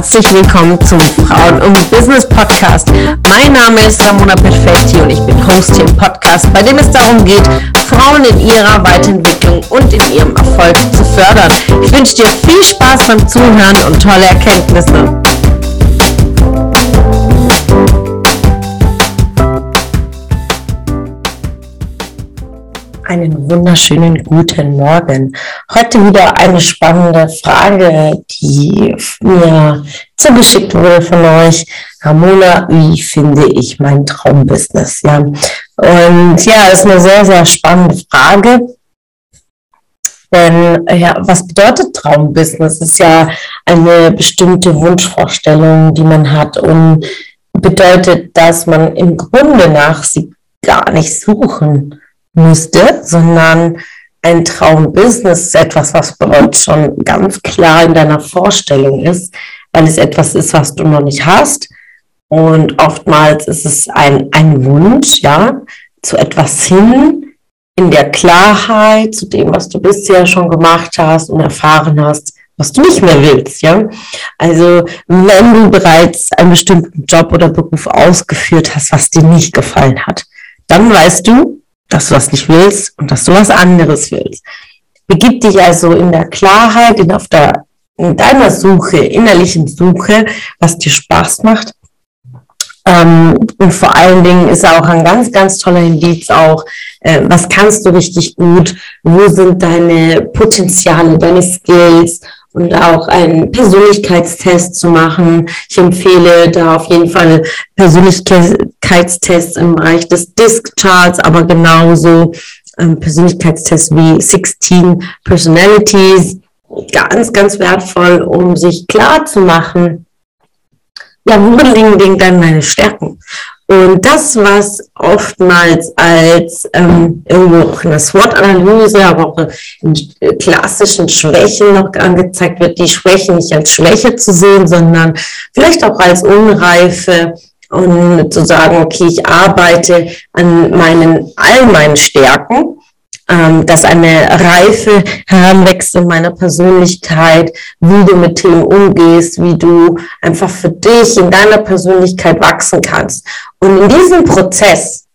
herzlich willkommen zum Frauen und Business Podcast. Mein Name ist Ramona Perfetti und ich bin Host hier im Podcast, bei dem es darum geht, Frauen in ihrer Weiterentwicklung und in ihrem Erfolg zu fördern. Ich wünsche dir viel Spaß beim Zuhören und tolle Erkenntnisse. Einen wunderschönen guten Morgen. Heute wieder eine spannende Frage, die mir zugeschickt wurde von euch. Ramona, wie finde ich mein Traumbusiness? Ja, und ja, ist eine sehr, sehr spannende Frage. Denn ja, was bedeutet Traumbusiness? Das ist ja eine bestimmte Wunschvorstellung, die man hat und bedeutet, dass man im Grunde nach sie gar nicht suchen müsste, sondern ein Traumbusiness ist etwas, was bereits schon ganz klar in deiner Vorstellung ist, weil es etwas ist, was du noch nicht hast. Und oftmals ist es ein, ein Wunsch, ja, zu etwas hin, in der Klarheit, zu dem, was du bisher schon gemacht hast und erfahren hast, was du nicht mehr willst, ja. Also, wenn du bereits einen bestimmten Job oder Beruf ausgeführt hast, was dir nicht gefallen hat, dann weißt du, dass du das nicht willst und dass du was anderes willst. Begib dich also in der Klarheit, in, auf der, in deiner Suche, innerlichen Suche, was dir Spaß macht. Ähm, und vor allen Dingen ist auch ein ganz, ganz toller Indiz auch, äh, was kannst du richtig gut, wo sind deine Potenziale, deine Skills und auch einen Persönlichkeitstest zu machen. Ich empfehle da auf jeden Fall Persönlichkeitstests im Bereich des Disk-Charts, aber genauso ähm, Persönlichkeitstests wie 16 Personalities. Ganz, ganz wertvoll, um sich klar zu machen, ja, wo liegen denn meine Stärken? Und das, was oftmals als ähm, irgendwo auch in der SWOT-Analyse, aber auch in klassischen Schwächen noch angezeigt wird, die Schwächen nicht als Schwäche zu sehen, sondern vielleicht auch als Unreife und zu sagen, okay, ich arbeite an meinen, all meinen Stärken ähm, dass eine Reife heranwächst in meiner Persönlichkeit, wie du mit Themen umgehst, wie du einfach für dich in deiner Persönlichkeit wachsen kannst. Und in diesem Prozess,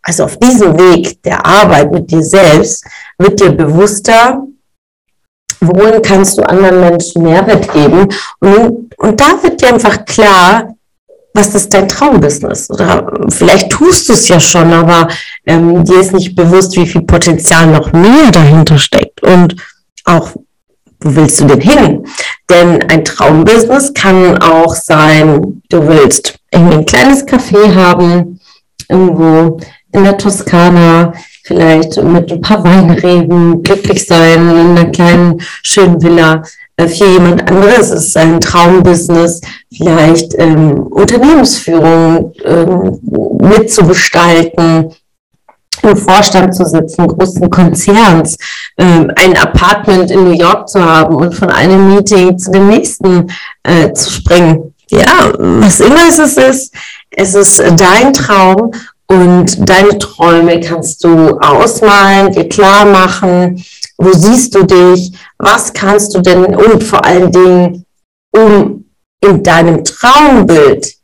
also auf diesem Weg der Arbeit mit dir selbst, wird dir bewusster, wohin kannst du anderen Menschen Mehrwert geben. Und, und da wird dir einfach klar, was ist dein Traumbusiness? Oder vielleicht tust du es ja schon, aber ähm, dir ist nicht bewusst, wie viel Potenzial noch mehr dahinter steckt. Und auch, wo willst du denn hin? Denn ein Traumbusiness kann auch sein, du willst irgendwie ein kleines Café haben, irgendwo in der Toskana, vielleicht mit ein paar Weinreben, glücklich sein in einer kleinen, schönen Villa für jemand anderes ist es ein Traumbusiness, vielleicht ähm, Unternehmensführung ähm, mitzugestalten, im Vorstand zu sitzen, großen Konzerns, ähm, ein Apartment in New York zu haben und von einem Meeting zu dem nächsten äh, zu springen. Ja, was immer es ist, es ist dein Traum und deine Träume kannst du ausmalen, dir klar machen, wo siehst du dich, was kannst du denn und vor allen Dingen, um in deinem Traumbild,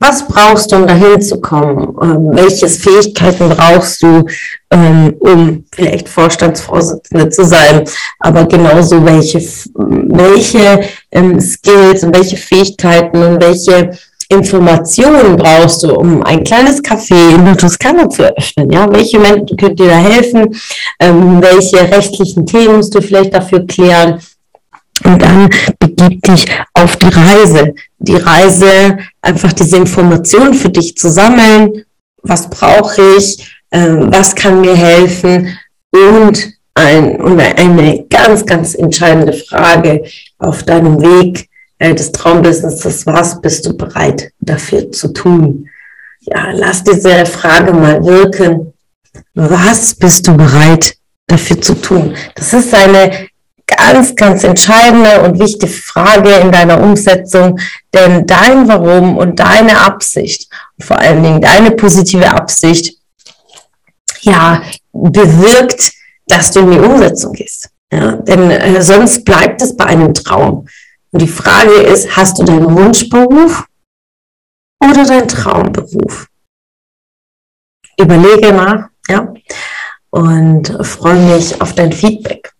was brauchst du, um dahin zu kommen? Ähm, welche Fähigkeiten brauchst du, ähm, um vielleicht Vorstandsvorsitzende zu sein? Aber genauso welche, welche ähm, Skills und welche Fähigkeiten und welche Informationen brauchst du, um ein kleines Café in der Toskana zu eröffnen? Ja, welche Menschen können dir da helfen? Ähm, welche rechtlichen Themen musst du vielleicht dafür klären? Und dann begib dich auf die Reise. Die Reise, einfach diese Informationen für dich zu sammeln. Was brauche ich? Ähm, was kann mir helfen? Und, ein, und eine ganz, ganz entscheidende Frage auf deinem Weg äh, des Traumbusinesses, was bist du bereit dafür zu tun? Ja, lass diese Frage mal wirken. Was bist du bereit dafür zu tun? Das ist eine ganz, ganz entscheidende und wichtige Frage in deiner Umsetzung, denn dein Warum und deine Absicht, vor allen Dingen deine positive Absicht, ja, bewirkt, dass du in die Umsetzung gehst. Ja, denn äh, sonst bleibt es bei einem Traum. Und die Frage ist, hast du deinen Wunschberuf oder deinen Traumberuf? Überlege nach, ja, und freue mich auf dein Feedback.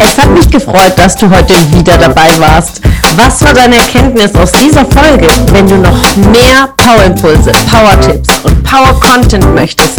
Es hat mich gefreut, dass du heute wieder dabei warst. Was war deine Erkenntnis aus dieser Folge? Wenn du noch mehr Power-Impulse, Power-Tipps und Power-Content möchtest,